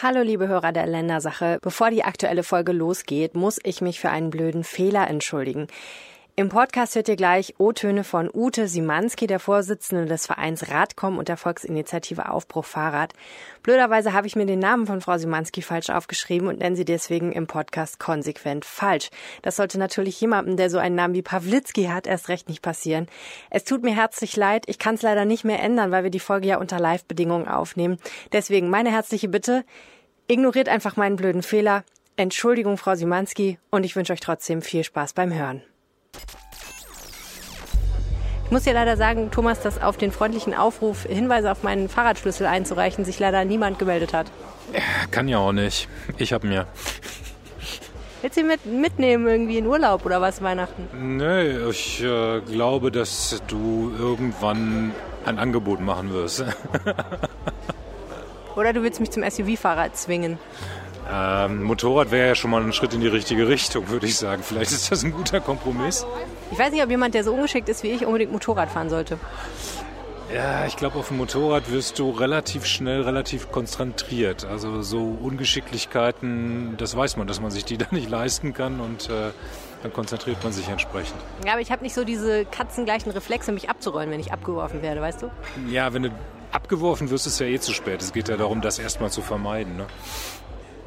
Hallo liebe Hörer der Ländersache. Bevor die aktuelle Folge losgeht, muss ich mich für einen blöden Fehler entschuldigen. Im Podcast hört ihr gleich O-Töne von Ute Simanski, der Vorsitzende des Vereins Radkom und der Volksinitiative Aufbruch Fahrrad. Blöderweise habe ich mir den Namen von Frau Simanski falsch aufgeschrieben und nenne sie deswegen im Podcast konsequent falsch. Das sollte natürlich jemandem, der so einen Namen wie Pawlitzki hat, erst recht nicht passieren. Es tut mir herzlich leid, ich kann es leider nicht mehr ändern, weil wir die Folge ja unter Live-Bedingungen aufnehmen. Deswegen meine herzliche Bitte, ignoriert einfach meinen blöden Fehler. Entschuldigung, Frau Simanski, und ich wünsche euch trotzdem viel Spaß beim Hören. Ich muss ja leider sagen, Thomas, dass auf den freundlichen Aufruf, Hinweise auf meinen Fahrradschlüssel einzureichen, sich leider niemand gemeldet hat. Kann ja auch nicht. Ich hab mir. Willst du ihn mit, mitnehmen irgendwie in Urlaub oder was Weihnachten? Nee, ich äh, glaube, dass du irgendwann ein Angebot machen wirst. oder du willst mich zum SUV-Fahrer zwingen? Ähm, Motorrad wäre ja schon mal ein Schritt in die richtige Richtung, würde ich sagen. Vielleicht ist das ein guter Kompromiss. Ich weiß nicht, ob jemand, der so ungeschickt ist wie ich, unbedingt Motorrad fahren sollte. Ja, ich glaube, auf dem Motorrad wirst du relativ schnell, relativ konzentriert. Also so Ungeschicklichkeiten, das weiß man, dass man sich die da nicht leisten kann und äh, dann konzentriert man sich entsprechend. Ja, aber ich habe nicht so diese katzengleichen Reflexe, mich abzurollen, wenn ich abgeworfen werde, weißt du? Ja, wenn du abgeworfen wirst, ist es ja eh zu spät. Es geht ja darum, das erstmal zu vermeiden. Ne?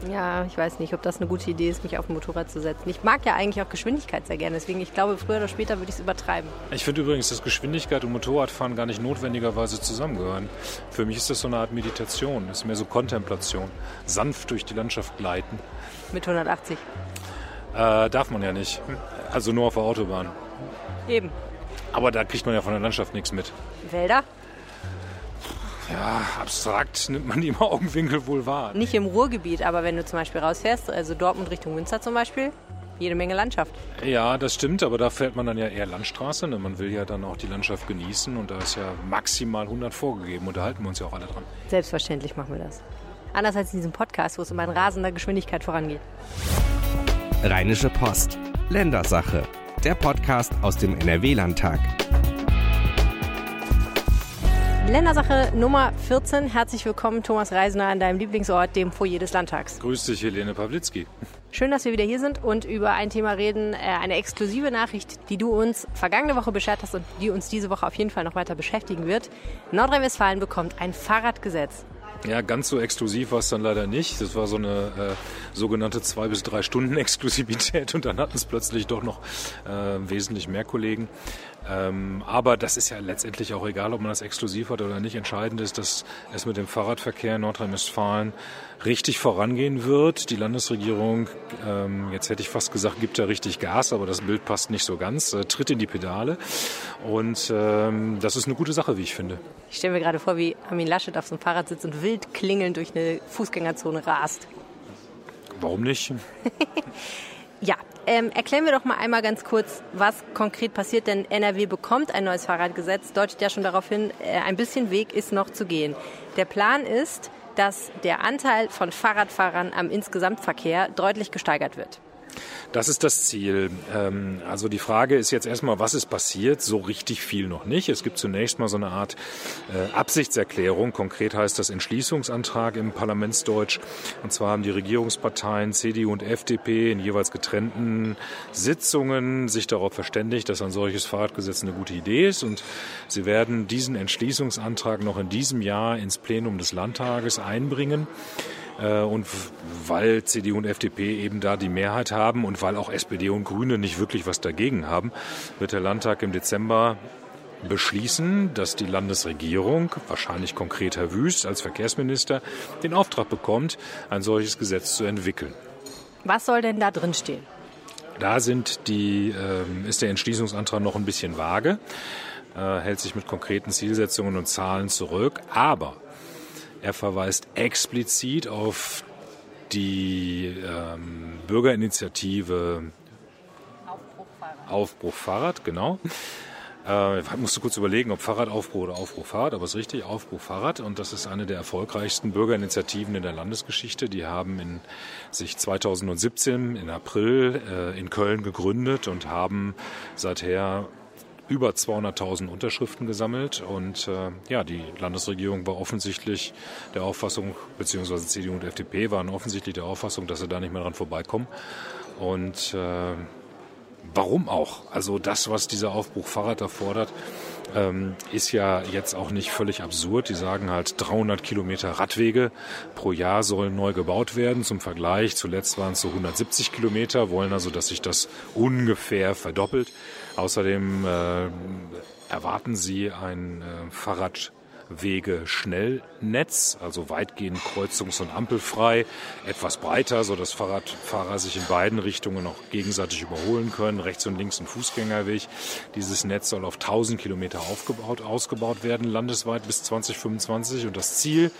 Ja, ich weiß nicht, ob das eine gute Idee ist, mich auf ein Motorrad zu setzen. Ich mag ja eigentlich auch Geschwindigkeit sehr gerne, deswegen ich glaube, früher oder später würde ich es übertreiben. Ich finde übrigens, dass Geschwindigkeit und Motorradfahren gar nicht notwendigerweise zusammengehören. Für mich ist das so eine Art Meditation, das ist mehr so Kontemplation. Sanft durch die Landschaft gleiten. Mit 180? Äh, darf man ja nicht. Also nur auf der Autobahn. Eben. Aber da kriegt man ja von der Landschaft nichts mit. Wälder? Ja, abstrakt nimmt man die im Augenwinkel wohl wahr. Nicht im Ruhrgebiet, aber wenn du zum Beispiel rausfährst, also Dortmund Richtung Münster zum Beispiel, jede Menge Landschaft. Ja, das stimmt, aber da fährt man dann ja eher Landstraße. Ne? Man will ja dann auch die Landschaft genießen und da ist ja maximal 100 vorgegeben und da halten wir uns ja auch alle dran. Selbstverständlich machen wir das. Anders als in diesem Podcast, wo es um eine rasender Geschwindigkeit vorangeht. Rheinische Post. Ländersache. Der Podcast aus dem NRW-Landtag. Ländersache Nummer 14. Herzlich willkommen, Thomas Reisner, an deinem Lieblingsort, dem Foyer des Landtags. Grüß dich, Helene Pawlitzki. Schön, dass wir wieder hier sind und über ein Thema reden, äh, eine exklusive Nachricht, die du uns vergangene Woche beschert hast und die uns diese Woche auf jeden Fall noch weiter beschäftigen wird. Nordrhein-Westfalen bekommt ein Fahrradgesetz. Ja, ganz so exklusiv war es dann leider nicht. Das war so eine äh, sogenannte zwei bis drei Stunden Exklusivität und dann hatten es plötzlich doch noch äh, wesentlich mehr Kollegen. Ähm, aber das ist ja letztendlich auch egal, ob man das exklusiv hat oder nicht. Entscheidend ist, dass es mit dem Fahrradverkehr in Nordrhein-Westfalen richtig vorangehen wird. Die Landesregierung, ähm, jetzt hätte ich fast gesagt, gibt da richtig Gas, aber das Bild passt nicht so ganz, äh, tritt in die Pedale. Und ähm, das ist eine gute Sache, wie ich finde. Ich stelle mir gerade vor, wie Armin Laschet auf so einem Fahrrad sitzt und wild klingelnd durch eine Fußgängerzone rast. Warum nicht? ja, ähm, erklären wir doch mal einmal ganz kurz, was konkret passiert, denn NRW bekommt ein neues Fahrradgesetz, deutet ja schon darauf hin, äh, ein bisschen Weg ist noch zu gehen. Der Plan ist, dass der Anteil von Fahrradfahrern am Insgesamtverkehr deutlich gesteigert wird. Das ist das Ziel. Ähm, also die Frage ist jetzt erstmal, was ist passiert? So richtig viel noch nicht. Es gibt zunächst mal so eine Art äh, Absichtserklärung. Konkret heißt das Entschließungsantrag im Parlamentsdeutsch. Und zwar haben die Regierungsparteien CDU und FDP in jeweils getrennten Sitzungen sich darauf verständigt, dass ein solches Fahrradgesetz eine gute Idee ist. Und sie werden diesen Entschließungsantrag noch in diesem Jahr ins Plenum des Landtages einbringen. Äh, und weil CDU und FDP eben da die Mehrheit haben und weil auch SPD und Grüne nicht wirklich was dagegen haben, wird der Landtag im Dezember beschließen, dass die Landesregierung, wahrscheinlich konkret Herr Wüst als Verkehrsminister, den Auftrag bekommt, ein solches Gesetz zu entwickeln. Was soll denn da drin stehen? Da sind die, äh, ist der Entschließungsantrag noch ein bisschen vage, äh, hält sich mit konkreten Zielsetzungen und Zahlen zurück, aber er verweist explizit auf die ähm, Bürgerinitiative Aufbruch Fahrrad. Aufbruch Fahrrad, genau. Äh, ich musste kurz überlegen, ob Fahrradaufbruch oder Aufbruch Fahrrad, aber es ist richtig, Aufbruch Fahrrad. Und das ist eine der erfolgreichsten Bürgerinitiativen in der Landesgeschichte. Die haben in, sich 2017 in April äh, in Köln gegründet und haben seither über 200.000 Unterschriften gesammelt und äh, ja, die Landesregierung war offensichtlich der Auffassung, beziehungsweise CDU und FDP waren offensichtlich der Auffassung, dass sie da nicht mehr dran vorbeikommen. Und äh, warum auch? Also das, was dieser Aufbruch Fahrrad erfordert, ähm, ist ja jetzt auch nicht völlig absurd. Die sagen halt 300 Kilometer Radwege pro Jahr sollen neu gebaut werden. Zum Vergleich, zuletzt waren es so 170 Kilometer, wollen also, dass sich das ungefähr verdoppelt. Außerdem äh, erwarten sie ein äh, Fahrrad Wege-Schnellnetz, also weitgehend kreuzungs- und ampelfrei, etwas breiter, so dass Fahrradfahrer sich in beiden Richtungen auch gegenseitig überholen können, rechts und links ein Fußgängerweg. Dieses Netz soll auf 1000 Kilometer aufgebaut, ausgebaut werden, landesweit bis 2025 und das Ziel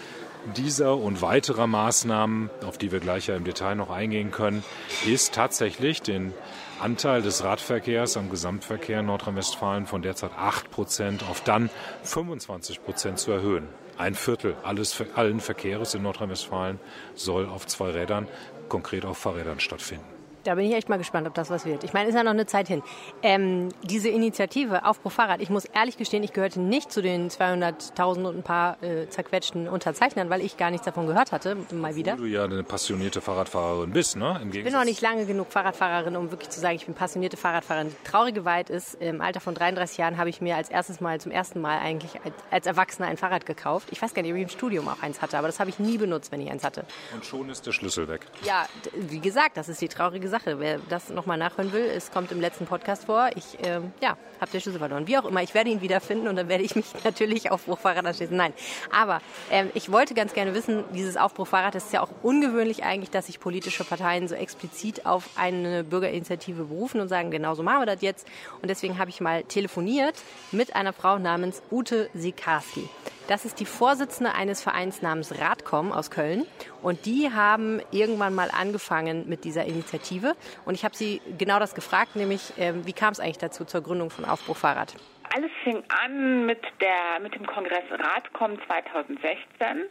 dieser und weiterer Maßnahmen, auf die wir gleich ja im Detail noch eingehen können, ist tatsächlich den Anteil des Radverkehrs am Gesamtverkehr in Nordrhein-Westfalen von derzeit 8 Prozent auf dann 25 Prozent zu erhöhen. Ein Viertel alles, allen Verkehrs in Nordrhein-Westfalen soll auf zwei Rädern, konkret auf Fahrrädern stattfinden. Da bin ich echt mal gespannt, ob das was wird. Ich meine, ist ja noch eine Zeit hin. Ähm, diese Initiative Aufbruch Fahrrad, ich muss ehrlich gestehen, ich gehörte nicht zu den 200.000 und ein paar äh, zerquetschten Unterzeichnern, weil ich gar nichts davon gehört hatte, mal wieder. Wo du ja eine passionierte Fahrradfahrerin bist, ne? Im ich bin noch nicht lange genug Fahrradfahrerin, um wirklich zu sagen, ich bin passionierte Fahrradfahrerin. Die traurige Wahrheit ist, im Alter von 33 Jahren habe ich mir als erstes Mal, zum ersten Mal eigentlich als, als Erwachsener ein Fahrrad gekauft. Ich weiß gar nicht, ob ich im Studium auch eins hatte, aber das habe ich nie benutzt, wenn ich eins hatte. Und schon ist der Schlüssel weg. Ja, wie gesagt, das ist die traurige Sache. Wer das nochmal nachhören will, es kommt im letzten Podcast vor. Ich äh, ja, habe den Schlüssel verloren. Wie auch immer, ich werde ihn wiederfinden und dann werde ich mich natürlich auf Bruchfahrrad anschließen. Nein, aber äh, ich wollte ganz gerne wissen, dieses Aufbruchfahrrad, das ist ja auch ungewöhnlich eigentlich, dass sich politische Parteien so explizit auf eine Bürgerinitiative berufen und sagen, genau so machen wir das jetzt. Und deswegen habe ich mal telefoniert mit einer Frau namens Ute Sikarski. Das ist die Vorsitzende eines Vereins namens Radcom aus Köln. Und die haben irgendwann mal angefangen mit dieser Initiative. Und ich habe sie genau das gefragt, nämlich äh, wie kam es eigentlich dazu zur Gründung von Aufbruch Fahrrad? Alles fing an mit, der, mit dem Kongress Radcom 2016.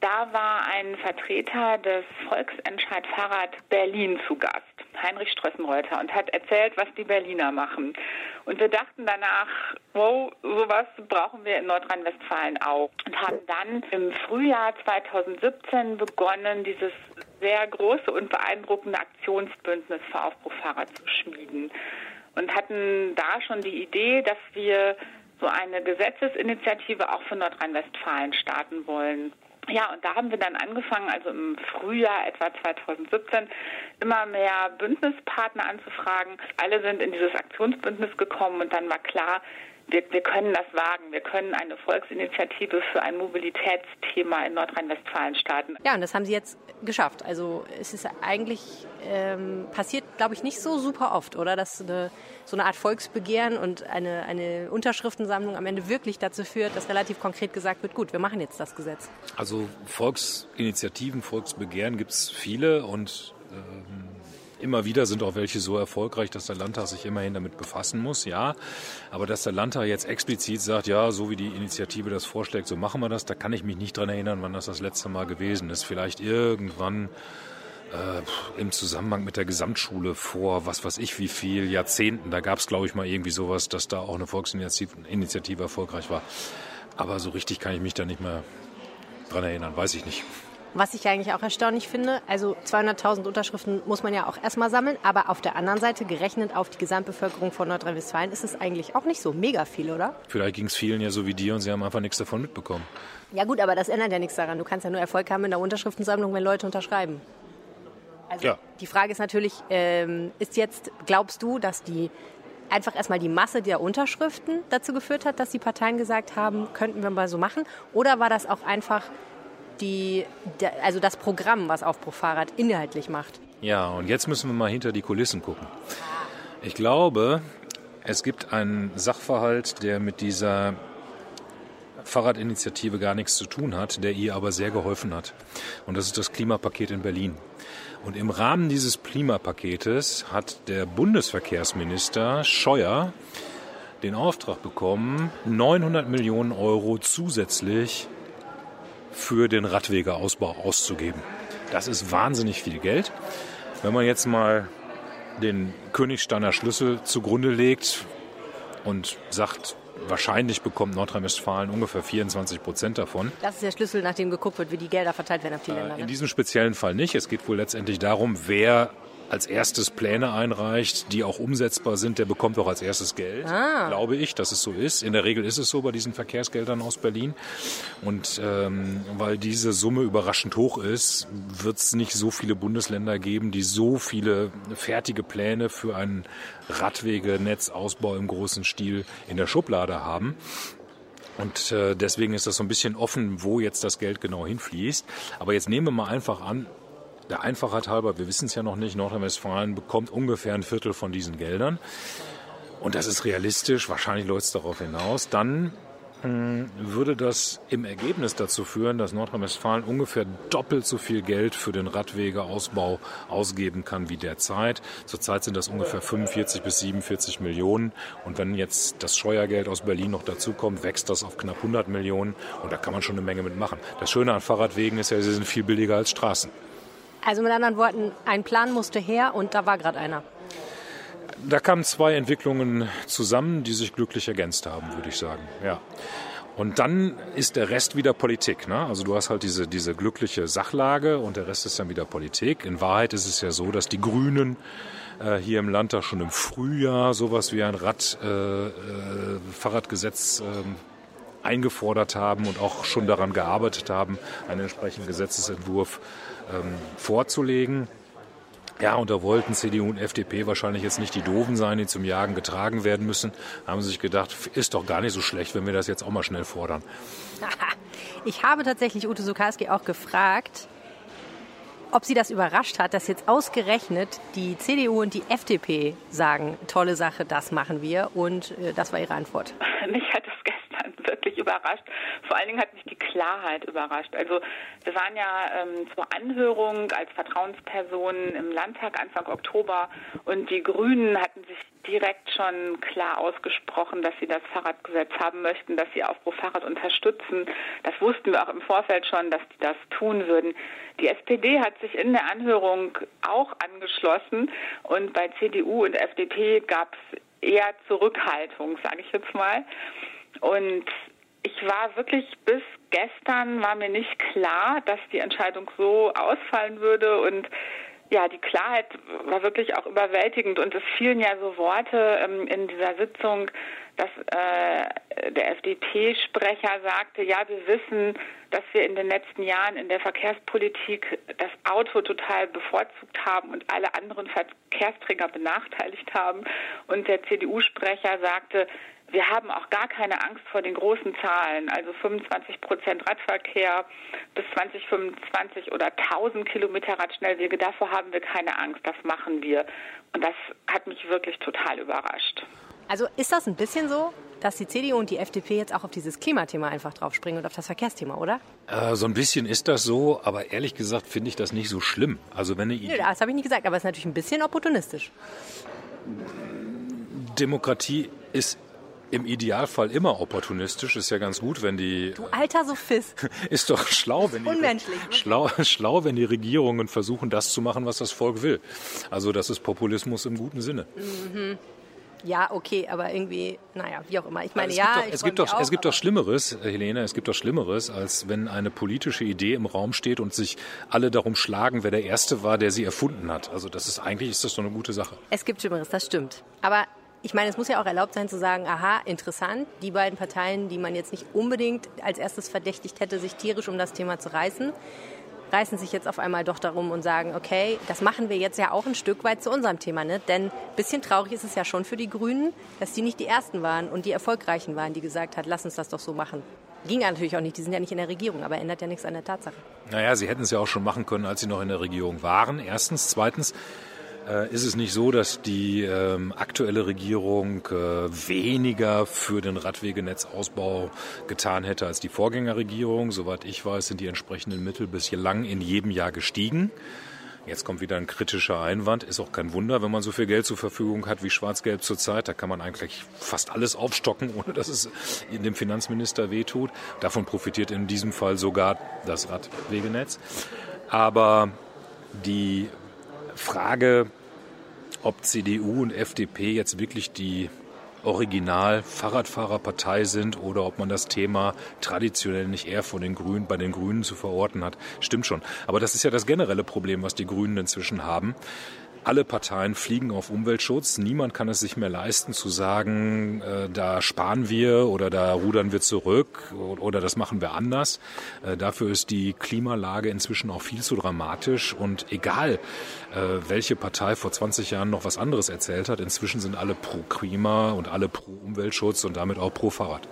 Da war ein Vertreter des Volksentscheid Fahrrad Berlin zu Gast, Heinrich Strössenreuter, und hat erzählt, was die Berliner machen. Und wir dachten danach, wow, sowas brauchen wir in Nordrhein-Westfalen auch. Und haben dann im Frühjahr 2017 begonnen, dieses sehr große und beeindruckende Aktionsbündnis für Aufbruchfahrer zu schmieden. Und hatten da schon die Idee, dass wir so eine Gesetzesinitiative auch für Nordrhein-Westfalen starten wollen. Ja, und da haben wir dann angefangen, also im Frühjahr etwa 2017, immer mehr Bündnispartner anzufragen. Alle sind in dieses Aktionsbündnis gekommen und dann war klar, wir, wir können das wagen. Wir können eine Volksinitiative für ein Mobilitätsthema in Nordrhein-Westfalen starten. Ja, und das haben Sie jetzt geschafft. Also es ist eigentlich ähm, passiert, glaube ich, nicht so super oft, oder? Dass eine, so eine Art Volksbegehren und eine, eine Unterschriftensammlung am Ende wirklich dazu führt, dass relativ konkret gesagt wird, gut, wir machen jetzt das Gesetz. Also Volksinitiativen, Volksbegehren gibt es viele und ähm Immer wieder sind auch welche so erfolgreich, dass der Landtag sich immerhin damit befassen muss, ja. Aber dass der Landtag jetzt explizit sagt, ja, so wie die Initiative das vorschlägt, so machen wir das, da kann ich mich nicht dran erinnern, wann das das letzte Mal gewesen ist. Vielleicht irgendwann äh, im Zusammenhang mit der Gesamtschule vor, was weiß ich, wie viel Jahrzehnten. Da gab es, glaube ich, mal irgendwie sowas, dass da auch eine Volksinitiative erfolgreich war. Aber so richtig kann ich mich da nicht mehr dran erinnern, weiß ich nicht. Was ich eigentlich auch erstaunlich finde, also 200.000 Unterschriften muss man ja auch erstmal sammeln, aber auf der anderen Seite, gerechnet auf die Gesamtbevölkerung von Nordrhein-Westfalen, ist es eigentlich auch nicht so mega viel, oder? Vielleicht ging es vielen ja so wie dir und sie haben einfach nichts davon mitbekommen. Ja gut, aber das ändert ja nichts daran. Du kannst ja nur Erfolg haben in der Unterschriftensammlung, wenn Leute unterschreiben. Also ja. die Frage ist natürlich, ähm, ist jetzt, glaubst du, dass die einfach erstmal die Masse der Unterschriften dazu geführt hat, dass die Parteien gesagt haben, könnten wir mal so machen? Oder war das auch einfach die, also das Programm, was Aufbruchfahrrad inhaltlich macht. Ja, und jetzt müssen wir mal hinter die Kulissen gucken. Ich glaube, es gibt einen Sachverhalt, der mit dieser Fahrradinitiative gar nichts zu tun hat, der ihr aber sehr geholfen hat. Und das ist das Klimapaket in Berlin. Und im Rahmen dieses Klimapaketes hat der Bundesverkehrsminister Scheuer den Auftrag bekommen, 900 Millionen Euro zusätzlich für den Radwegeausbau auszugeben. Das ist wahnsinnig viel Geld. Wenn man jetzt mal den Königsteiner Schlüssel zugrunde legt, und sagt, wahrscheinlich bekommt Nordrhein-Westfalen ungefähr 24 Prozent davon. Das ist der Schlüssel, nachdem geguckt wird, wie die Gelder verteilt werden auf die Länder. In Ne? diesem speziellen Fall nicht. Es geht wohl letztendlich darum, wer als erstes Pläne einreicht, die auch umsetzbar sind, der bekommt auch als erstes Geld. Ah. Glaube ich, dass es so ist. In der Regel ist es so bei diesen Verkehrsgeldern aus Berlin. Und ähm, weil diese Summe überraschend hoch ist, wird es nicht so viele Bundesländer geben, die so viele fertige Pläne für einen Radwegenetzausbau im großen Stil in der Schublade haben. Und äh, deswegen ist das so ein bisschen offen, wo jetzt das Geld genau hinfließt. Aber jetzt nehmen wir mal einfach an, der Einfachheit halber, wir wissen es ja noch nicht, Nordrhein-Westfalen bekommt ungefähr ein Viertel von diesen Geldern. Und das ist realistisch, wahrscheinlich läuft es darauf hinaus. Dann mh, würde das im Ergebnis dazu führen, dass Nordrhein-Westfalen ungefähr doppelt so viel Geld für den Radwegeausbau ausgeben kann wie derzeit. Zurzeit sind das ungefähr 45 bis 47 Millionen. Und wenn jetzt das Steuergeld aus Berlin noch dazukommt, wächst das auf knapp 100 Millionen. Und da kann man schon eine Menge mitmachen. Das Schöne an Fahrradwegen ist ja, sie sind viel billiger als Straßen. Also mit anderen Worten, ein Plan musste her und da war gerade einer. Da kamen zwei Entwicklungen zusammen, die sich glücklich ergänzt haben, würde ich sagen. Ja. Und dann ist der Rest wieder Politik. Ne? Also du hast halt diese, diese glückliche Sachlage und der Rest ist dann wieder Politik. In Wahrheit ist es ja so, dass die Grünen äh, hier im Landtag schon im Frühjahr sowas wie ein Rad, äh, äh, Fahrradgesetz ähm, eingefordert haben und auch schon daran gearbeitet haben, einen entsprechenden Gesetzesentwurf ähm, vorzulegen. Ja, und da wollten CDU und FDP wahrscheinlich jetzt nicht die Doofen sein, die zum Jagen getragen werden müssen. Haben sich gedacht, ist doch gar nicht so schlecht, wenn wir das jetzt auch mal schnell fordern. Ich habe tatsächlich Ute Sukalski auch gefragt, ob sie das überrascht hat, dass jetzt ausgerechnet die CDU und die FDP sagen, tolle Sache, das machen wir. Und äh, das war ihre Antwort. Mich hat es gestern wirklich überrascht. Vor allen Dingen hat mich die Klarheit überrascht. Also wir waren ja ähm, zur Anhörung als Vertrauenspersonen im Landtag Anfang Oktober und die Grünen hatten sich direkt schon klar ausgesprochen, dass sie das Fahrradgesetz haben möchten, dass sie Aufbruch Fahrrad unterstützen. Das wussten wir auch im Vorfeld schon, dass die das tun würden. Die SPD hat sich in der Anhörung auch angeschlossen und bei CDU und FDP gab es eher Zurückhaltung, sage ich jetzt mal. Und ich war wirklich bis gestern war mir nicht klar, dass die Entscheidung so ausfallen würde und ja, die Klarheit war wirklich auch überwältigend und es fielen ja so Worte ähm, in dieser Sitzung, dass äh, der FDP-Sprecher sagte, ja, wir wissen, dass wir in den letzten Jahren in der Verkehrspolitik das Auto total bevorzugt haben und alle anderen Verkehrsträger benachteiligt haben. Und der CDU-Sprecher sagte, wir haben auch gar keine Angst vor den großen Zahlen, also 25 Prozent Radverkehr bis 2025 oder 1000 Kilometer Radschnellwege. Davor haben wir keine Angst, das machen wir. Und das hat mich wirklich total überrascht. Also ist das ein bisschen so, dass die CDU und die FDP jetzt auch auf dieses Klimathema einfach draufspringen und auf das Verkehrsthema, oder? Äh, so ein bisschen ist das so, aber ehrlich gesagt finde ich das nicht so schlimm. Also wenn eine Nö, das habe ich nicht gesagt, aber es ist natürlich ein bisschen opportunistisch. Demokratie ist im Idealfall immer opportunistisch. Ist ja ganz gut, wenn die. Du alter Sophist. Ist doch schlau, wenn die. Unmenschlich. Schlau, schlau, wenn die Regierungen versuchen, das zu machen, was das Volk will. Also das ist Populismus im guten Sinne. Mhm. Ja, okay, aber irgendwie, naja, wie auch immer. Ich meine, es ja, gibt doch, ich es gibt doch, auch, es gibt doch Schlimmeres, Helene, es gibt doch Schlimmeres, als wenn eine politische Idee im Raum steht und sich alle darum schlagen, wer der Erste war, der sie erfunden hat. Also das ist eigentlich ist das doch eine gute Sache. Es gibt Schlimmeres, das stimmt. Aber ich meine, es muss ja auch erlaubt sein zu sagen, aha, interessant, die beiden Parteien, die man jetzt nicht unbedingt als erstes verdächtigt hätte, sich tierisch um das Thema zu reißen, reißen sich jetzt auf einmal doch darum und sagen, okay, das machen wir jetzt ja auch ein Stück weit zu unserem Thema. Ne? Denn ein bisschen traurig ist es ja schon für die Grünen, dass die nicht die Ersten waren und die Erfolgreichen waren, die gesagt hat, lass uns das doch so machen. Ging natürlich auch nicht, die sind ja nicht in der Regierung, aber ändert ja nichts an der Tatsache. Naja, sie hätten es ja auch schon machen können, als sie noch in der Regierung waren. Erstens. Zweitens ist es nicht so, dass die ähm, aktuelle Regierung äh, weniger für den Radwegenetzausbau getan hätte als die Vorgängerregierung. Soweit ich weiß, sind die entsprechenden Mittel bislang in jedem Jahr gestiegen. Jetzt kommt wieder ein kritischer Einwand. Ist auch kein Wunder, wenn man so viel Geld zur Verfügung hat wie Schwarz-Gelb zurzeit. Da kann man eigentlich fast alles aufstocken, ohne dass es dem Finanzminister wehtut. Davon profitiert in diesem Fall sogar das Radwegenetz. Aber die Frage, ob CDU und FDP jetzt wirklich die original Fahrradfahrerpartei sind oder ob man das Thema traditionell nicht eher von den Grünen, bei den Grünen zu verorten hat. Stimmt schon. Aber das ist ja das generelle Problem, was die Grünen inzwischen haben. Alle Parteien fliegen auf Umweltschutz. Niemand kann es sich mehr leisten zu sagen, äh, da sparen wir oder da rudern wir zurück oder das machen wir anders. Äh, dafür ist die Klimalage inzwischen auch viel zu dramatisch. Und egal, äh, welche Partei vor 20 Jahren noch was anderes erzählt hat, inzwischen sind alle pro Klima und alle pro Umweltschutz und damit auch pro Fahrrad.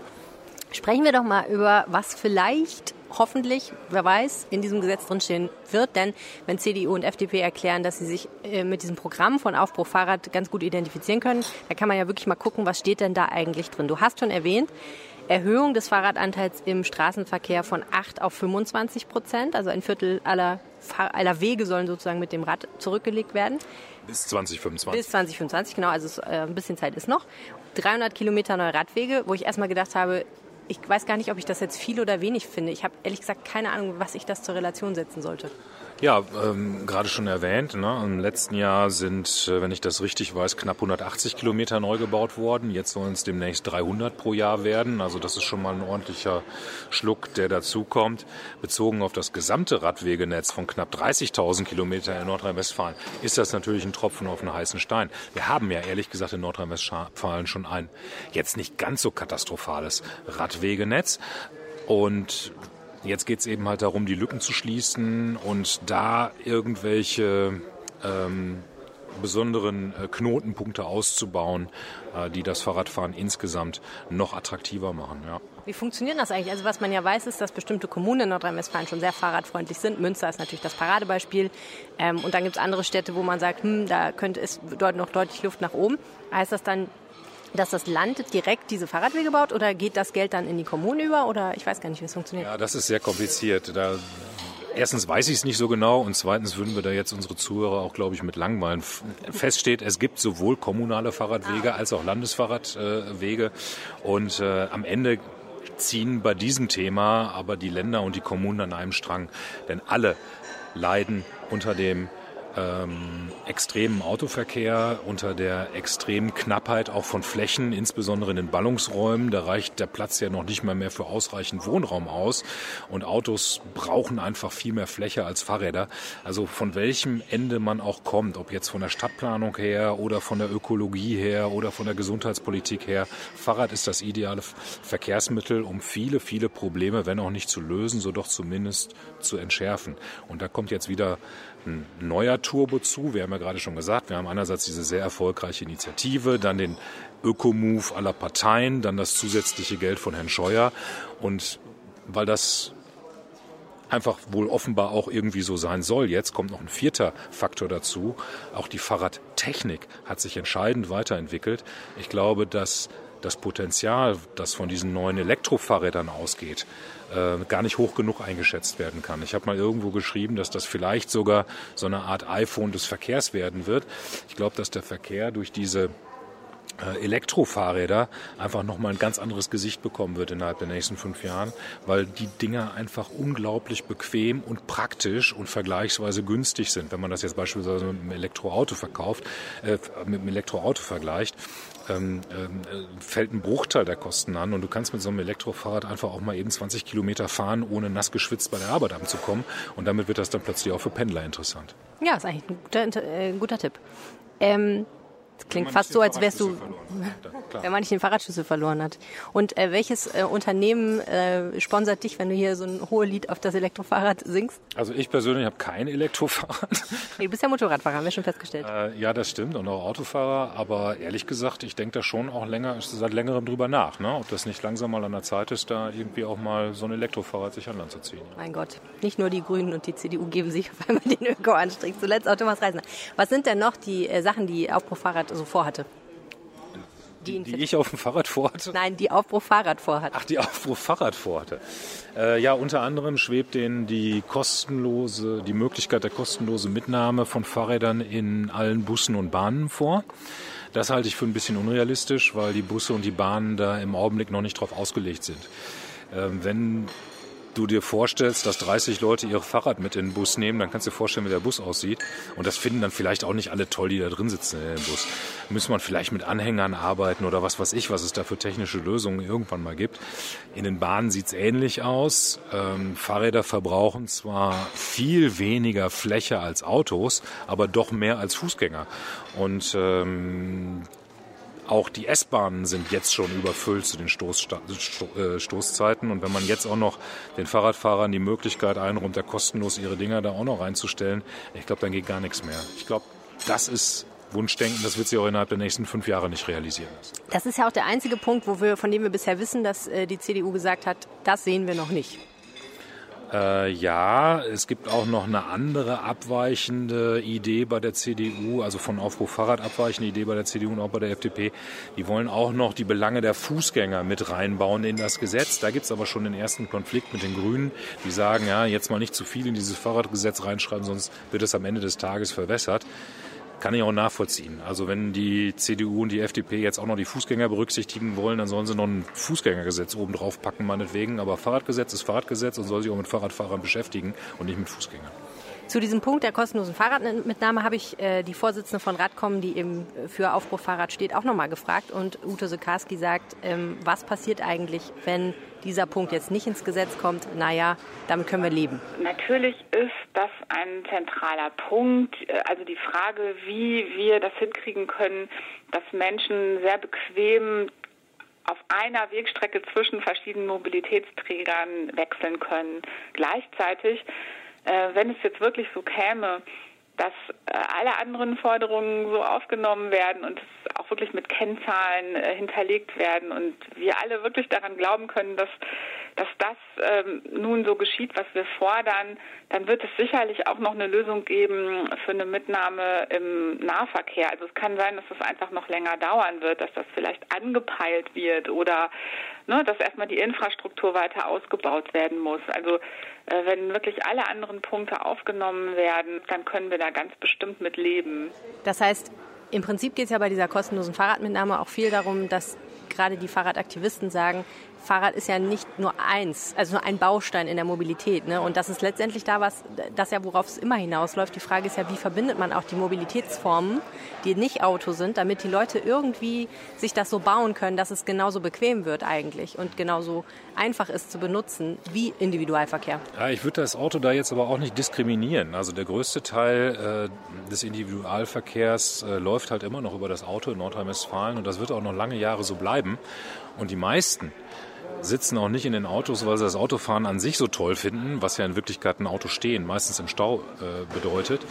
Sprechen wir doch mal über, was vielleicht hoffentlich, wer weiß, in diesem Gesetz drinstehen wird. Denn wenn CDU und FDP erklären, dass sie sich äh, mit diesem Programm von Aufbruch Fahrrad ganz gut identifizieren können, da kann man ja wirklich mal gucken, was steht denn da eigentlich drin. Du hast schon erwähnt, Erhöhung des Fahrradanteils im Straßenverkehr von 8 auf 25 Prozent. Also ein Viertel aller, aller Wege sollen sozusagen mit dem Rad zurückgelegt werden. Bis 2025. Bis 2025, genau. Also äh, ein bisschen Zeit ist noch. 300 Kilometer neue Radwege, wo ich erstmal gedacht habe, ich weiß gar nicht, ob ich das jetzt viel oder wenig finde. Ich habe ehrlich gesagt keine Ahnung, was ich das zur Relation setzen sollte. Ja, ähm, gerade schon erwähnt, ne? im letzten Jahr sind, äh, wenn ich das richtig weiß, knapp 180 Kilometer neu gebaut worden. Jetzt sollen es demnächst 300 pro Jahr werden. Also das ist schon mal ein ordentlicher Schluck, der dazukommt. Bezogen auf das gesamte Radwegenetz von knapp 30.000 Kilometer in Nordrhein-Westfalen ist das natürlich ein Tropfen auf einen heißen Stein. Wir haben ja ehrlich gesagt in Nordrhein-Westfalen schon ein jetzt nicht ganz so katastrophales Radwegenetz. Und Jetzt geht es eben halt darum, die Lücken zu schließen und da irgendwelche ähm, besonderen äh, Knotenpunkte auszubauen, äh, die das Fahrradfahren insgesamt noch attraktiver machen. Ja. Wie funktioniert das eigentlich? Also was man ja weiß, ist, dass bestimmte Kommunen in Nordrhein-Westfalen schon sehr fahrradfreundlich sind. Münster ist natürlich das Paradebeispiel. Ähm, und dann gibt es andere Städte, wo man sagt, hm, da könnte es dort noch deutlich Luft nach oben. Heißt das dann, dass das Land direkt diese Fahrradwege baut oder geht das Geld dann in die Kommunen über oder ich weiß gar nicht, wie es funktioniert? Ja, das ist sehr kompliziert. Da Erstens weiß ich es nicht so genau und zweitens würden wir da jetzt unsere Zuhörer auch, glaube ich, mit langweilen. Feststeht, es gibt sowohl kommunale Fahrradwege als auch Landesfahrradwege und äh, am Ende ziehen bei diesem Thema aber die Länder und die Kommunen an einem Strang, denn alle leiden unter dem ähm, extremen Autoverkehr, unter der extremen Knappheit auch von Flächen, insbesondere in den Ballungsräumen. Da reicht der Platz ja noch nicht mal mehr für ausreichend Wohnraum aus. Und Autos brauchen einfach viel mehr Fläche als Fahrräder. Also von welchem Ende man auch kommt, ob jetzt von der Stadtplanung her oder von der Ökologie her oder von der Gesundheitspolitik her, Fahrrad ist das ideale Verkehrsmittel, um viele, viele Probleme, wenn auch nicht zu lösen, so doch zumindest zu entschärfen. Und da kommt jetzt wieder ein neuer Turbo zu. Wir haben ja gerade schon gesagt, wir haben einerseits diese sehr erfolgreiche Initiative, dann den Ökomove aller Parteien, dann das zusätzliche Geld von Herrn Scheuer. Und weil das einfach wohl offenbar auch irgendwie so sein soll. Jetzt kommt noch ein vierter Faktor dazu. Auch die Fahrradtechnik hat sich entscheidend weiterentwickelt. Ich glaube, dass das Potenzial, das von diesen neuen Elektrofahrrädern ausgeht, äh, gar nicht hoch genug eingeschätzt werden kann. Ich habe mal irgendwo geschrieben, dass das vielleicht sogar so eine Art iPhone des Verkehrs werden wird. Ich glaube, dass der Verkehr durch diese äh, Elektrofahrräder einfach nochmal ein ganz anderes Gesicht bekommen wird innerhalb der nächsten fünf Jahren, weil die Dinger einfach unglaublich bequem und praktisch und vergleichsweise günstig sind. Wenn man das jetzt beispielsweise mit einem Elektroauto verkauft, äh, mit einem Elektroauto vergleicht, ähm, ähm, fällt ein Bruchteil der Kosten an und du kannst mit so einem Elektrofahrrad einfach auch mal eben 20 Kilometer fahren, ohne nass geschwitzt bei der Arbeit anzukommen und damit wird das dann plötzlich auch für Pendler interessant. Ja, ist eigentlich ein guter, äh, guter Tipp. Ähm, klingt fast so, als wärst du, wenn man nicht den Fahrradschlüssel verloren hat. Und äh, welches äh, Unternehmen äh, sponsert dich, wenn du hier so ein hohes Lied auf das Elektrofahrrad singst? Also ich persönlich habe kein Elektrofahrrad. Nee, du bist ja Motorradfahrer, haben wir schon festgestellt. Äh, ja, das stimmt und auch Autofahrer. Aber ehrlich gesagt, ich denke da schon auch länger, seit längerem drüber nach, ne? ob das nicht langsam mal an der Zeit ist, da irgendwie auch mal so ein Elektrofahrrad sich an Land zu ziehen. Mein Gott, nicht nur die Grünen und die CDU geben sich auf einmal den Öko-Anstrich. Zuletzt auch Thomas Reisner. Was sind denn noch die äh, Sachen, die Aufbruchfahrrad so vorhatte? Die, die, ich auf dem Fahrrad vorhatte? Nein, die Aufbruchfahrrad vorhatte. Ach, die Aufbruchfahrrad vorhatte. Äh, ja, unter anderem schwebt denen die kostenlose, die Möglichkeit der kostenlosen Mitnahme von Fahrrädern in allen Bussen und Bahnen vor. Das halte ich für ein bisschen unrealistisch, weil die Busse und die Bahnen da im Augenblick noch nicht drauf ausgelegt sind. Ähm, wenn du dir vorstellst, dass 30 Leute ihr Fahrrad mit in den Bus nehmen, dann kannst du dir vorstellen, wie der Bus aussieht. Und das finden dann vielleicht auch nicht alle toll, die da drin sitzen in Bus. Müssen man vielleicht mit Anhängern arbeiten oder was weiß ich, was es da für technische Lösungen irgendwann mal gibt. In den Bahnen sieht's ähnlich aus. Ähm, Fahrräder verbrauchen zwar viel weniger Fläche als Autos, aber doch mehr als Fußgänger. Und ähm, auch die S-Bahnen sind jetzt schon überfüllt zu den Stoßsta äh, Stoßzeiten. Und wenn man jetzt auch noch den Fahrradfahrern die Möglichkeit einräumt, da kostenlos ihre Dinger da auch noch reinzustellen, ich glaube, dann geht gar nichts mehr. Ich glaube, das ist Wunschdenken, das wird sich auch innerhalb der nächsten fünf Jahre nicht realisieren. Das ist ja auch der einzige Punkt, wo wir, von dem wir bisher wissen, dass äh, die CDU gesagt hat, das sehen wir noch nicht. Äh, ja, es gibt auch noch eine andere abweichende Idee bei der CDU, also von Aufruf Fahrrad abweichende Idee bei der CDU und auch bei der FDP. Die wollen auch noch die Belange der Fußgänger mit reinbauen in das Gesetz. Da gibt's aber schon den ersten Konflikt mit den Grünen, die sagen, ja, jetzt mal nicht zu viel in dieses Fahrradgesetz reinschreiben, sonst wird es am Ende des Tages verwässert. Kann ich auch nachvollziehen. Also wenn die CDU und die FDP jetzt auch noch die Fußgänger berücksichtigen wollen, dann sollen sie noch ein Fußgängergesetz oben drauf packen, meinetwegen. Aber Fahrradgesetz ist Fahrradgesetz und soll sich auch mit Fahrradfahrern beschäftigen und nicht mit Fußgängern. Zu diesem Punkt der kostenlosen Fahrradmitnahme habe ich äh, die Vorsitzende von Radcom, die eben für Aufbruch Fahrrad steht, auch nochmal gefragt. Und Ute Sekarski sagt, ähm, was passiert eigentlich, wenn dieser Punkt jetzt nicht ins Gesetz kommt? Naja, damit können wir leben. Natürlich ist das ein zentraler Punkt. Also die Frage, wie wir das hinkriegen können, dass Menschen sehr bequem auf einer Wegstrecke zwischen verschiedenen Mobilitätsträgern wechseln können. Gleichzeitig äh, wenn es jetzt wirklich so käme, dass äh, alle anderen Forderungen so aufgenommen werden und auch wirklich mit Kennzahlen äh, hinterlegt werden und wir alle wirklich daran glauben können, dass, dass das ähm, nun so geschieht, was wir fordern, dann wird es sicherlich auch noch eine Lösung geben für eine Mitnahme im Nahverkehr. Also es kann sein, dass es einfach noch länger dauern wird, dass das vielleicht angepeilt wird oder ne, dass erstmal die Infrastruktur weiter ausgebaut werden muss. Also wenn wirklich alle anderen Punkte aufgenommen werden, dann können wir da ganz bestimmt mit leben. Das heißt, im Prinzip geht es ja bei dieser kostenlosen Fahrradmitnahme auch viel darum, dass gerade die Fahrradaktivisten sagen, Fahrrad ist ja nicht nur eins, also nur ein Baustein in der Mobilität. Ne? Und das ist letztendlich da was, das ja, worauf es immer hinausläuft. Die Frage ist ja, wie verbindet man auch die Mobilitätsformen, die nicht Auto sind, damit die Leute irgendwie sich das so bauen können, dass es genauso bequem wird eigentlich und genauso einfach ist zu benutzen wie Individualverkehr. Ja, ich würde das Auto da jetzt aber auch nicht diskriminieren. Also der größte Teil äh, des Individualverkehrs äh, läuft halt immer noch über das Auto in Nordrhein-Westfalen und das wird auch noch lange Jahre so bleiben. Und die meisten sitzen auch nicht in den Autos, weil sie das Autofahren an sich so toll finden, was ja in Wirklichkeit ein Auto stehen meistens im Stau äh, bedeutet,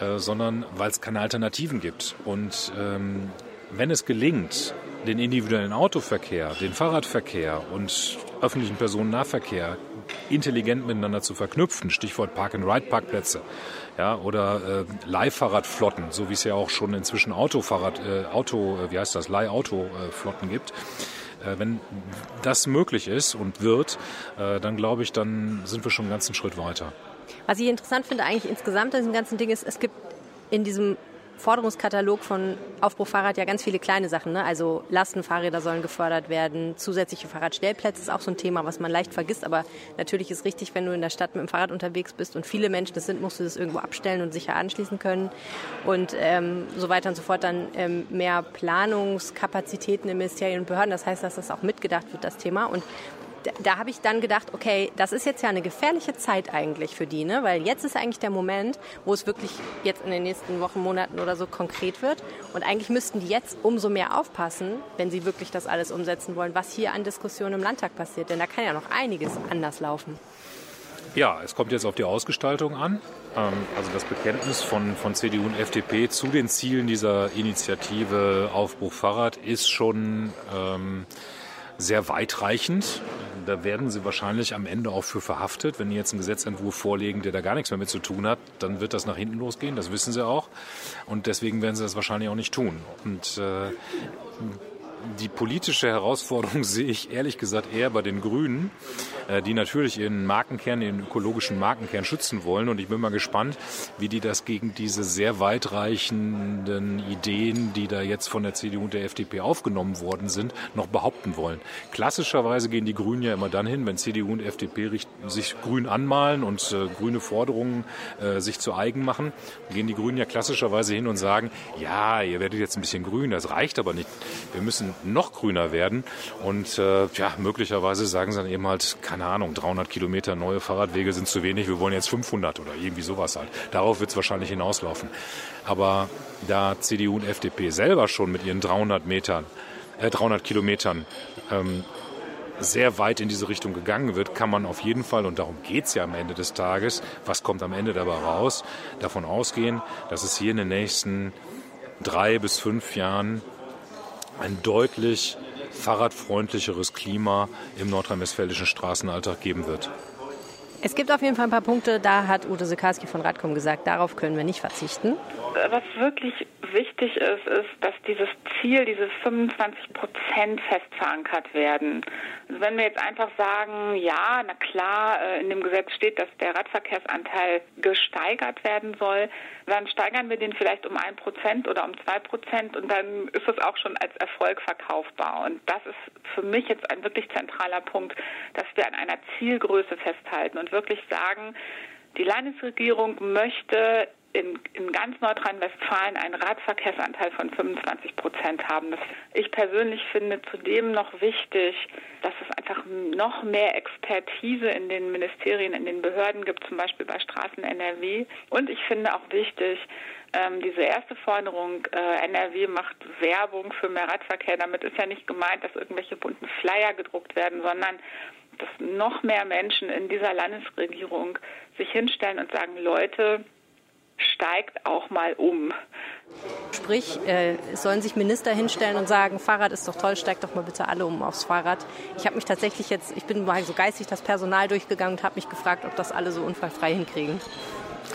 äh, sondern weil es keine Alternativen gibt. Und ähm, wenn es gelingt, den individuellen Autoverkehr, den Fahrradverkehr und öffentlichen Personennahverkehr intelligent miteinander zu verknüpfen, Stichwort Park-and-Ride-Parkplätze, ja, oder äh, Leihfahrradflotten, so wie es ja auch schon inzwischen Autofahrrad, äh, Auto, äh, wie heißt das, Leihautoflotten gibt, äh, wenn das möglich ist und wird, äh, dann glaube ich, dann sind wir schon einen ganzen Schritt weiter. Was ich interessant finde eigentlich insgesamt an diesem ganzen Ding ist, es gibt in diesem Forderungskatalog von Aufbruch Fahrrad ja ganz viele kleine Sachen. Ne? Also Lastenfahrräder sollen gefördert werden, zusätzliche Fahrradstellplätze ist auch so ein Thema, was man leicht vergisst. Aber natürlich ist richtig, wenn du in der Stadt mit dem Fahrrad unterwegs bist und viele Menschen das sind, musst du das irgendwo abstellen und sicher anschließen können. Und ähm, so weiter und so fort. Dann ähm, mehr Planungskapazitäten in Ministerien und Behörden. Das heißt, dass das auch mitgedacht wird, das Thema. Und da habe ich dann gedacht, okay, das ist jetzt ja eine gefährliche Zeit eigentlich für die, ne? weil jetzt ist eigentlich der Moment, wo es wirklich jetzt in den nächsten Wochen, Monaten oder so konkret wird. Und eigentlich müssten die jetzt umso mehr aufpassen, wenn sie wirklich das alles umsetzen wollen, was hier an Diskussionen im Landtag passiert. Denn da kann ja noch einiges anders laufen. Ja, es kommt jetzt auf die Ausgestaltung an. Ähm, also das Bekenntnis von, von CDU und FDP zu den Zielen dieser Initiative Aufbruch Fahrrad ist schon ähm, sehr weitreichend. Da werden sie wahrscheinlich am Ende auch für verhaftet. Wenn die jetzt einen Gesetzentwurf vorlegen, der da gar nichts mehr mit zu tun hat, dann wird das nach hinten losgehen. Das wissen sie auch. Und deswegen werden sie das wahrscheinlich auch nicht tun. Und äh, die politische Herausforderung sehe ich ehrlich gesagt eher bei den Grünen, äh, die natürlich ihren Markenkern, ihren ökologischen Markenkern schützen wollen. Und ich bin mal gespannt, wie die das gegen diese sehr weitreichenden Ideen, die da jetzt von der CDU und der FDP aufgenommen worden sind, noch behaupten wollen. Klassischerweise gehen die Grünen ja immer dann hin, wenn CDU und FDP sich grün anmalen und äh, grüne Forderungen äh, sich zu eigen machen, gehen die Grünen ja klassischerweise hin und sagen, ja, ihr werdet jetzt ein bisschen grün, das reicht aber nicht. Wir müssen noch grüner werden. Und äh, ja, möglicherweise sagen sie dann eben halt, keine Ahnung, 300 Kilometer neue Fahrradwege sind zu wenig, wir wollen jetzt 500 oder irgendwie sowas halt. Darauf wird es wahrscheinlich hinauslaufen. Aber da CDU und FDP selber schon mit ihren 300 Metern, äh, 300 Kilometern ähm, sehr weit in diese Richtung gegangen wird, kann man auf jeden Fall, und darum geht es ja am Ende des Tages, was kommt am Ende dabei raus, davon ausgehen, dass es hier in den nächsten drei bis fünf Jahren ein deutlich fahrradfreundlicheres Klima im nordrhein-westfälischen Straßenalltag geben wird. Es gibt auf jeden Fall ein paar Punkte, da hat Ute Sekarski von Radkom gesagt, darauf können wir nicht verzichten. Was wirklich wichtig ist, ist, dass dieses Ziel, diese 25 Prozent fest verankert werden. Also wenn wir jetzt einfach sagen, ja, na klar, äh, in dem Gesetz steht, dass der Radverkehrsanteil gesteigert werden soll, dann steigern wir den vielleicht um ein Prozent oder um zwei Prozent und dann ist es auch schon als Erfolg verkaufbar. Und das ist für mich jetzt ein wirklich zentraler Punkt, dass wir an einer Zielgröße festhalten und wirklich sagen, die Landesregierung möchte in, in ganz Nordrhein-Westfalen einen Radverkehrsanteil von 25 Prozent haben. Das, ich persönlich finde zudem noch wichtig, dass es einfach noch mehr Expertise in den Ministerien, in den Behörden gibt, zum Beispiel bei Straßen NRW. Und ich finde auch wichtig, ähm, diese erste Forderung, äh, NRW macht Werbung für mehr Radverkehr. Damit ist ja nicht gemeint, dass irgendwelche bunten Flyer gedruckt werden, sondern dass noch mehr Menschen in dieser Landesregierung sich hinstellen und sagen, Leute, steigt auch mal um. Sprich, äh, es sollen sich Minister hinstellen und sagen, Fahrrad ist doch toll, steigt doch mal bitte alle um aufs Fahrrad. Ich habe mich tatsächlich jetzt, ich bin mal so geistig das Personal durchgegangen und habe mich gefragt, ob das alle so unfallfrei hinkriegen.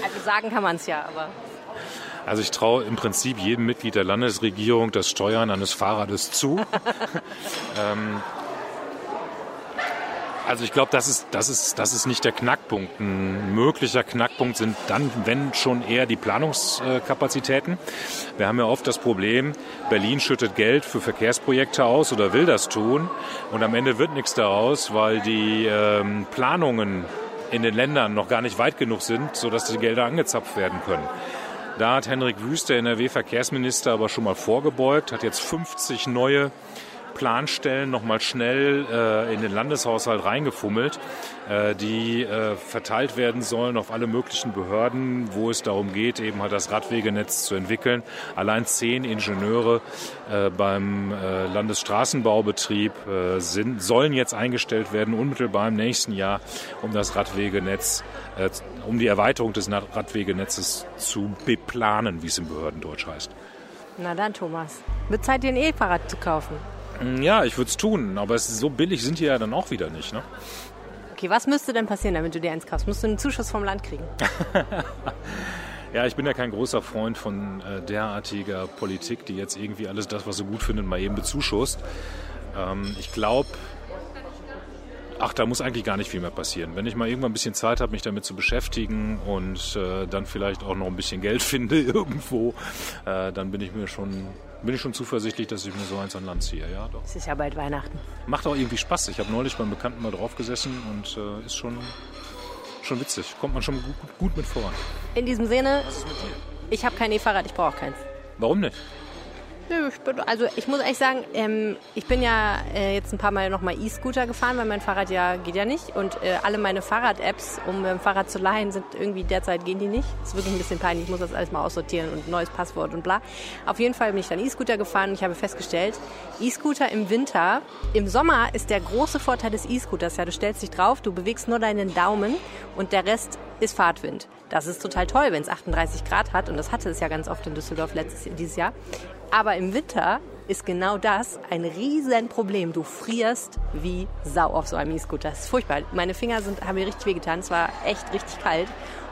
Also sagen kann man es ja, aber. Also ich traue im Prinzip jedem Mitglied der Landesregierung das Steuern eines Fahrrades zu. ähm, also ich glaube, das ist, das, ist, das ist nicht der Knackpunkt. Ein möglicher Knackpunkt sind dann, wenn schon eher die Planungskapazitäten. Wir haben ja oft das Problem, Berlin schüttet Geld für Verkehrsprojekte aus oder will das tun und am Ende wird nichts daraus, weil die ähm, Planungen in den Ländern noch gar nicht weit genug sind, sodass die Gelder angezapft werden können. Da hat Henrik Wüst, der NRW-Verkehrsminister, aber schon mal vorgebeugt, hat jetzt 50 neue Planstellen nochmal schnell äh, in den Landeshaushalt reingefummelt, äh, die äh, verteilt werden sollen auf alle möglichen Behörden, wo es darum geht, eben halt das Radwegenetz zu entwickeln. Allein zehn Ingenieure äh, beim äh, Landesstraßenbaubetrieb äh, sind, sollen jetzt eingestellt werden, unmittelbar im nächsten Jahr, um das Radwegenetz, um die Erweiterung des Radwegenetzes zu beplanen, wie es im Behördendeutsch heißt. Na dann, Thomas. Wird Zeit, dir ein E-Fahrrad zu kaufen. Mm, ja, ich würde es tun, aber es so billig sind die ja dann auch wieder nicht. Ne? Okay, was müsste denn passieren, damit du dir eins kaufst? Musst du einen Zuschuss vom Land kriegen? ja, ich bin ja kein großer Freund von äh, derartiger Politik, die jetzt irgendwie alles das, was sie gut findet, mal eben bezuschusst. Ähm, ich glaube, Ach, da muss eigentlich gar nicht viel mehr passieren. Wenn ich mal irgendwann ein bisschen Zeit habe, mich damit zu beschäftigen und äh, dann vielleicht auch noch ein bisschen Geld finde irgendwo, äh, dann bin ich mir schon bin ich schon zuversichtlich, dass ich mir so eins an Land ziehe. Ja, doch. Es ist ja bald Weihnachten. Macht auch irgendwie Spaß. Ich habe neulich beim Bekannten mal drauf gesessen und äh, ist schon, schon witzig. Kommt man schon gut, gut mit voran. In diesem Sinne, ich habe kein E-Fahrrad, ich brauche keins. Warum nicht? Also ich muss ehrlich sagen, ähm, ich bin ja äh, jetzt ein paar Mal nochmal E-Scooter gefahren, weil mein Fahrrad ja geht ja nicht. Und äh, alle meine Fahrrad-Apps, um ein Fahrrad zu leihen, sind irgendwie derzeit gehen die nicht. Ist wirklich ein bisschen peinlich. Ich muss das alles mal aussortieren und neues Passwort und bla. Auf jeden Fall bin ich dann E-Scooter gefahren und ich habe festgestellt, E-Scooter im Winter, im Sommer ist der große Vorteil des E-Scooters ja, du stellst dich drauf, du bewegst nur deinen Daumen und der Rest ist Fahrtwind. Das ist total toll, wenn es 38 Grad hat und das hatte es ja ganz oft in Düsseldorf letztes dieses Jahr. Aber im Winter ist genau das ein Riesenproblem. Du frierst wie Sau auf so einem E-Scooter. Das ist furchtbar. Meine Finger sind, haben mir richtig wehgetan. Es war echt richtig kalt.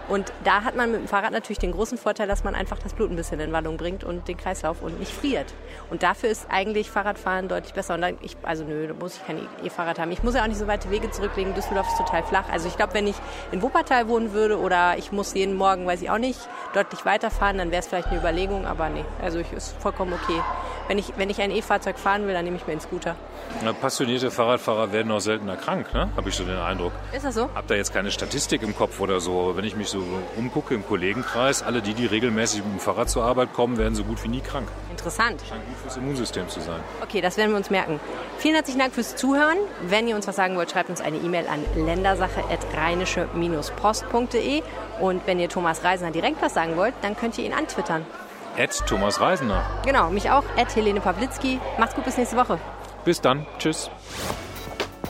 Und da hat man mit dem Fahrrad natürlich den großen Vorteil, dass man einfach das Blut ein bisschen in Wallung bringt und den Kreislauf und nicht friert. Und dafür ist eigentlich Fahrradfahren deutlich besser. Und dann, ich, also nö, da muss ich kein E-Fahrrad haben. Ich muss ja auch nicht so weite Wege zurücklegen. Düsseldorf ist total flach. Also ich glaube, wenn ich in Wuppertal wohnen würde oder ich muss jeden Morgen, weiß ich auch nicht, deutlich weiterfahren, dann wäre es vielleicht eine Überlegung. Aber nee, also ich, ist vollkommen okay. Wenn ich, wenn ich ein E-Fahrzeug fahren will, dann nehme ich mir einen Scooter. Na, passionierte Fahrradfahrer werden auch seltener krank, ne? habe ich so den Eindruck. Ist das so? Hab da jetzt keine Statistik im Kopf oder so. Aber wenn ich mich so umgucke im Kollegenkreis, alle die, die regelmäßig mit dem Fahrrad zur Arbeit kommen, werden so gut wie nie krank. Interessant. Scheint gut fürs Immunsystem zu sein. Okay, das werden wir uns merken. Vielen herzlichen Dank fürs Zuhören. Wenn ihr uns was sagen wollt, schreibt uns eine E-Mail an ländersache.rheinische-post.de. Und wenn ihr Thomas Reisner direkt was sagen wollt, dann könnt ihr ihn antwittern. Ed Thomas Reisner. Genau, mich auch, Ed Helene Pawlitzki. Macht's gut, bis nächste Woche. Bis dann. Tschüss.